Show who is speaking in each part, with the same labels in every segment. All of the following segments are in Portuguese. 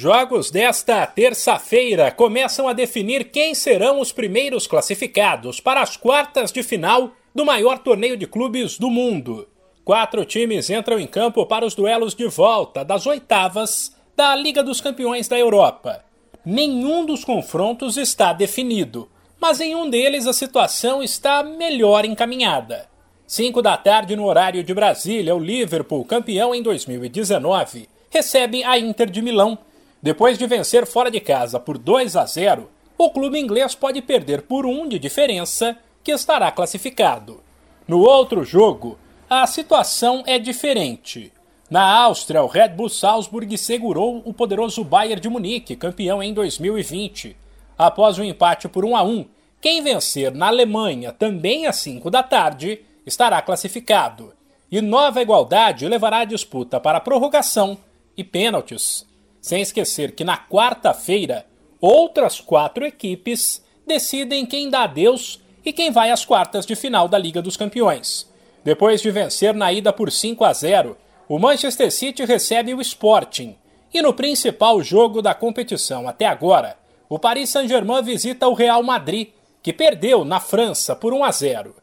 Speaker 1: Jogos desta terça-feira começam a definir quem serão os primeiros classificados para as quartas de final do maior torneio de clubes do mundo. Quatro times entram em campo para os duelos de volta das oitavas da Liga dos Campeões da Europa. Nenhum dos confrontos está definido, mas em um deles a situação está melhor encaminhada. Cinco da tarde no horário de Brasília, o Liverpool, campeão em 2019, recebe a Inter de Milão depois de vencer fora de casa por 2 a 0, o clube inglês pode perder por um de diferença, que estará classificado. No outro jogo, a situação é diferente. Na Áustria, o Red Bull Salzburg segurou o poderoso Bayern de Munique, campeão em 2020. Após o um empate por 1 a 1, quem vencer na Alemanha, também às 5 da tarde, estará classificado. E nova igualdade levará a disputa para prorrogação e pênaltis. Sem esquecer que na quarta-feira, outras quatro equipes decidem quem dá adeus e quem vai às quartas de final da Liga dos Campeões. Depois de vencer na ida por 5 a 0, o Manchester City recebe o Sporting. E no principal jogo da competição até agora, o Paris Saint-Germain visita o Real Madrid, que perdeu na França por 1 a 0.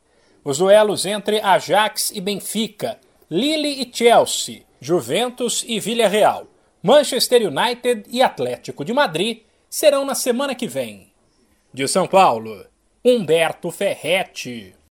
Speaker 1: Os duelos entre Ajax e Benfica, Lille e Chelsea, Juventus e Villarreal Manchester United e Atlético de Madrid serão na semana que vem. De São Paulo, Humberto Ferretti.